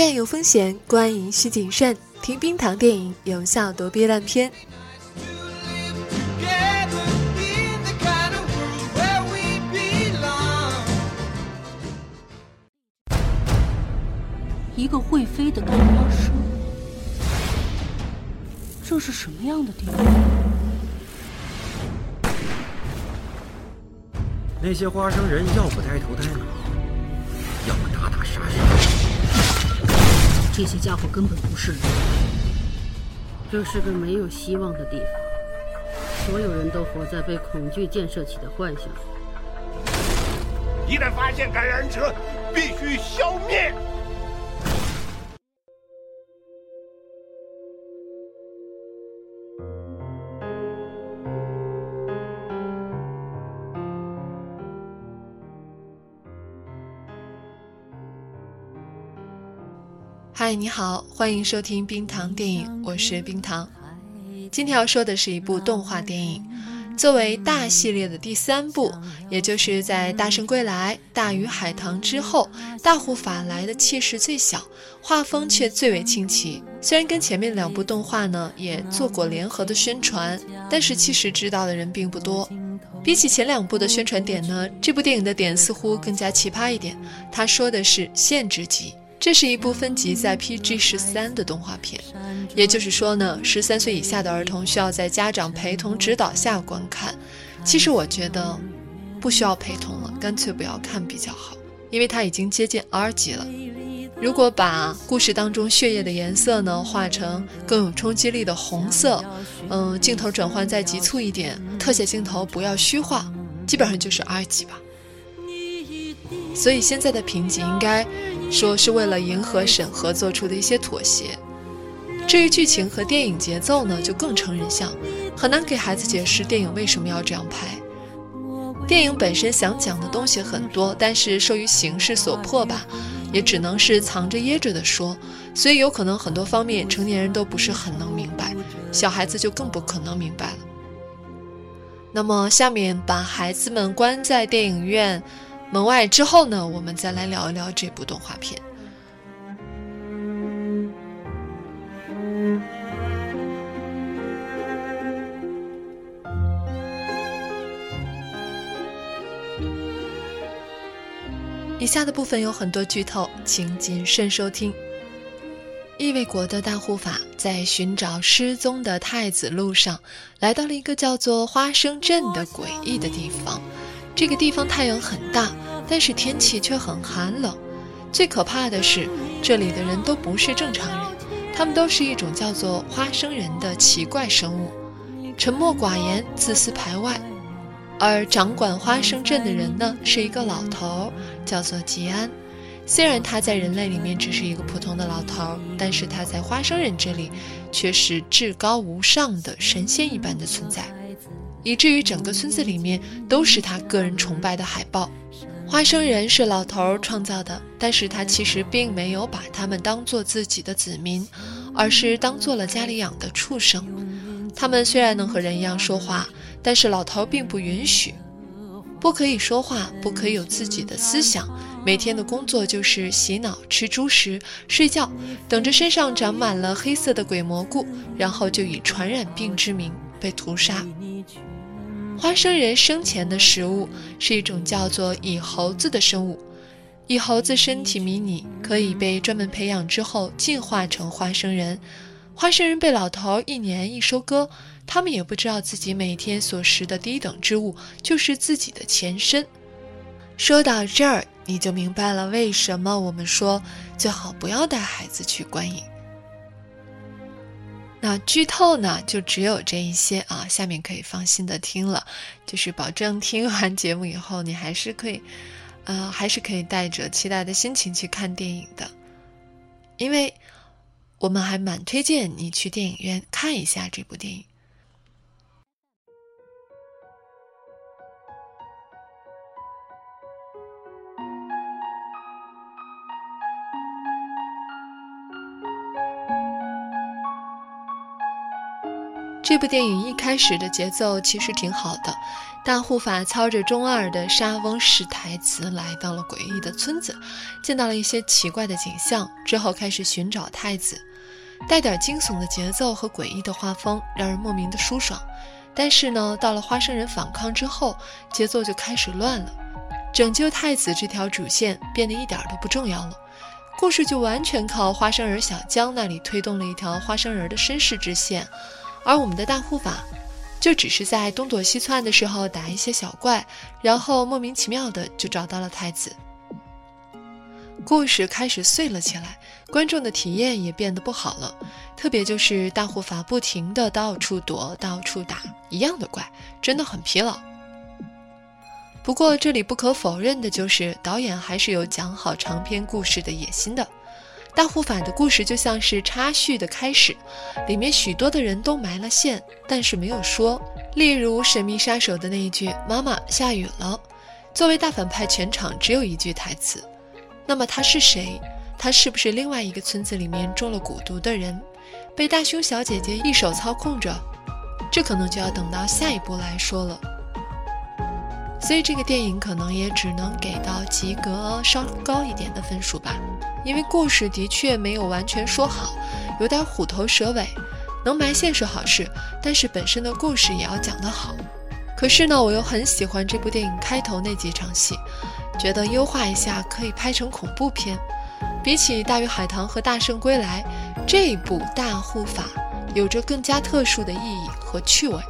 院有风险，观影需谨慎。听冰糖电影，有效躲避烂片。一个会飞的干花生，这是什么样的地方？那些花生人要不呆头呆脑，要么打打杀杀。这些家伙根本不是人。这是个没有希望的地方，所有人都活在被恐惧建设起的幻想。一旦发现感染者，必须消灭。嗨，你好，欢迎收听冰糖电影，我是冰糖。今天要说的是一部动画电影，作为大系列的第三部，也就是在《大圣归来》《大鱼海棠》之后，大护法来的气势最小，画风却最为清奇。虽然跟前面两部动画呢也做过联合的宣传，但是其实知道的人并不多。比起前两部的宣传点呢，这部电影的点似乎更加奇葩一点。他说的是限制级。这是一部分级在 PG 十三的动画片，也就是说呢，十三岁以下的儿童需要在家长陪同指导下观看。其实我觉得不需要陪同了，干脆不要看比较好，因为它已经接近 R 级了。如果把故事当中血液的颜色呢画成更有冲击力的红色，嗯，镜头转换再急促一点，特写镜头不要虚化，基本上就是 R 级吧。所以现在的评级应该。说是为了迎合审核做出的一些妥协。至于剧情和电影节奏呢，就更成人像，很难给孩子解释电影为什么要这样拍。电影本身想讲的东西很多，但是受于形势所迫吧，也只能是藏着掖着的说，所以有可能很多方面成年人都不是很能明白，小孩子就更不可能明白了。那么下面把孩子们关在电影院。门外之后呢，我们再来聊一聊这部动画片。以下的部分有很多剧透，请谨慎收听。异卫国的大护法在寻找失踪的太子路上，来到了一个叫做花生镇的诡异的地方。这个地方太阳很大，但是天气却很寒冷。最可怕的是，这里的人都不是正常人，他们都是一种叫做花生人的奇怪生物，沉默寡言，自私排外。而掌管花生镇的人呢，是一个老头，叫做吉安。虽然他在人类里面只是一个普通的老头，但是他在花生人这里却是至高无上的神仙一般的存在。以至于整个村子里面都是他个人崇拜的海报。花生人是老头儿创造的，但是他其实并没有把他们当做自己的子民，而是当做了家里养的畜生。他们虽然能和人一样说话，但是老头并不允许，不可以说话，不可以有自己的思想。每天的工作就是洗脑、吃猪食、睡觉，等着身上长满了黑色的鬼蘑菇，然后就以传染病之名被屠杀。花生人生前的食物是一种叫做蚁猴子的生物，蚁猴子身体迷你，可以被专门培养之后进化成花生人。花生人被老头一年一收割，他们也不知道自己每天所食的低等之物就是自己的前身。说到这儿，你就明白了为什么我们说最好不要带孩子去观影。那剧透呢，就只有这一些啊，下面可以放心的听了，就是保证听完节目以后，你还是可以，呃，还是可以带着期待的心情去看电影的，因为我们还蛮推荐你去电影院看一下这部电影。这部电影一开始的节奏其实挺好的，大护法操着中二的沙翁式台词来到了诡异的村子，见到了一些奇怪的景象，之后开始寻找太子，带点惊悚的节奏和诡异的画风，让人莫名的舒爽。但是呢，到了花生人反抗之后，节奏就开始乱了，拯救太子这条主线变得一点都不重要了，故事就完全靠花生人小江那里推动了一条花生人的身世支线。而我们的大护法，就只是在东躲西窜的时候打一些小怪，然后莫名其妙的就找到了太子。故事开始碎了起来，观众的体验也变得不好了。特别就是大护法不停的到处躲、到处打一样的怪，真的很疲劳。不过这里不可否认的就是，导演还是有讲好长篇故事的野心的。大护法的故事就像是插叙的开始，里面许多的人都埋了线，但是没有说。例如《神秘杀手》的那一句“妈妈，下雨了”，作为大反派，全场只有一句台词。那么他是谁？他是不是另外一个村子里面中了蛊毒的人，被大胸小姐姐一手操控着？这可能就要等到下一步来说了。所以这个电影可能也只能给到及格稍高一点的分数吧。因为故事的确没有完全说好，有点虎头蛇尾。能埋线是好事，但是本身的故事也要讲得好。可是呢，我又很喜欢这部电影开头那几场戏，觉得优化一下可以拍成恐怖片。比起《大鱼海棠》和《大圣归来》，这部《大护法》有着更加特殊的意义和趣味。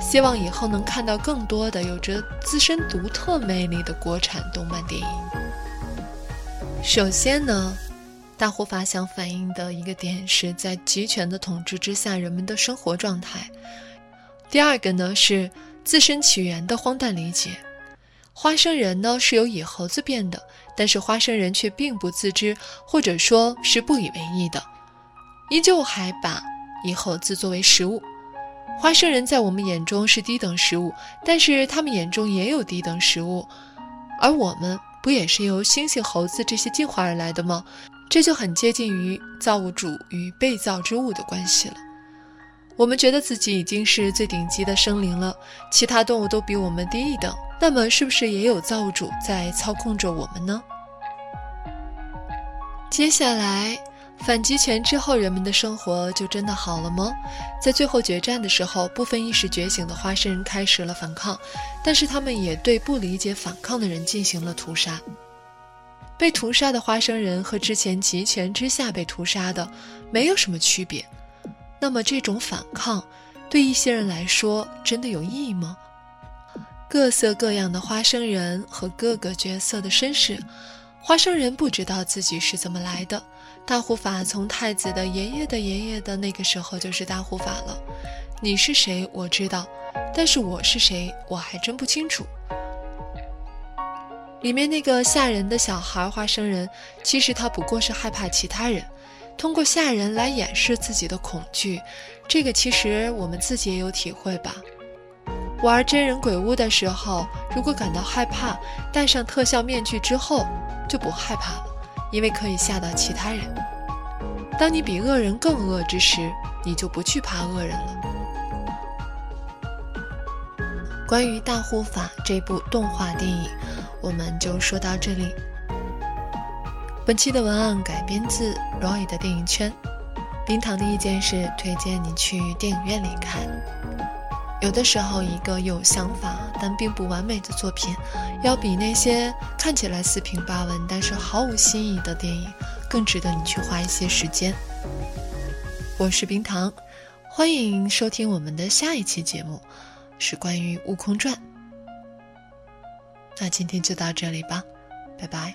希望以后能看到更多的有着自身独特魅力的国产动漫电影。首先呢，大护法想反映的一个点是在集权的统治之下人们的生活状态。第二个呢是自身起源的荒诞理解。花生人呢是由野猴子变的，但是花生人却并不自知，或者说是不以为意的，依旧还把野猴子作为食物。花生人在我们眼中是低等食物，但是他们眼中也有低等食物，而我们。不也是由猩猩、猴子这些进化而来的吗？这就很接近于造物主与被造之物的关系了。我们觉得自己已经是最顶级的生灵了，其他动物都比我们低一等，那么是不是也有造物主在操控着我们呢？接下来。反极权之后，人们的生活就真的好了吗？在最后决战的时候，部分意识觉醒的花生人开始了反抗，但是他们也对不理解反抗的人进行了屠杀。被屠杀的花生人和之前极权之下被屠杀的没有什么区别。那么这种反抗对一些人来说真的有意义吗？各色各样的花生人和各个角色的身世，花生人不知道自己是怎么来的。大护法从太子的爷爷的爷爷的那个时候就是大护法了。你是谁？我知道，但是我是谁，我还真不清楚。里面那个吓人的小孩花生人，其实他不过是害怕其他人，通过吓人来掩饰自己的恐惧。这个其实我们自己也有体会吧。玩真人鬼屋的时候，如果感到害怕，戴上特效面具之后就不害怕了。因为可以吓到其他人。当你比恶人更恶之时，你就不惧怕恶人了。关于《大护法》这部动画电影，我们就说到这里。本期的文案改编自 Roy 的电影圈。冰糖的意见是推荐你去电影院里看。有的时候，一个有想法但并不完美的作品，要比那些看起来四平八稳但是毫无新意的电影更值得你去花一些时间。我是冰糖，欢迎收听我们的下一期节目，是关于《悟空传》。那今天就到这里吧，拜拜。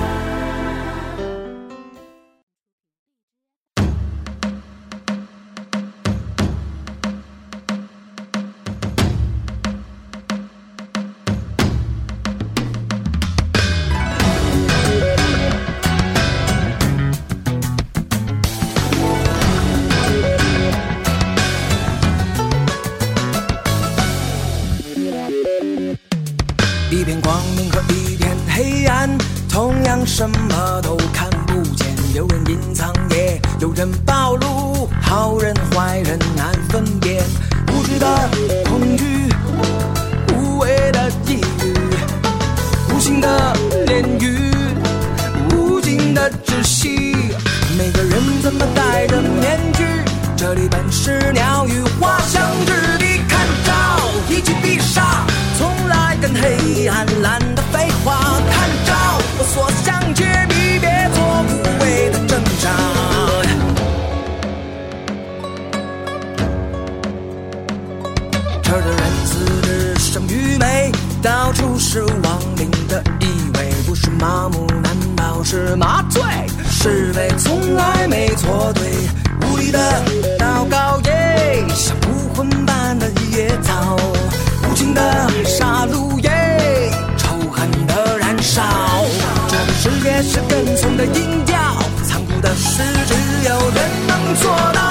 什么都看不见。有人隐藏，也有人暴露，好人坏人难分辨。无知的恐惧，无谓的抑郁，无情的炼狱，无尽的窒息。每个人怎么戴着面具？这里本是鸟语花香之地，看招，一起必杀，从来跟黑暗到处是亡灵的意味，不是麻木，难道是麻醉？是非从来没错对，无力的祷告耶，像武魂般的野草，无情的杀戮耶，仇恨的燃烧。这个世界是跟从的音调，残酷的事只有人能做到。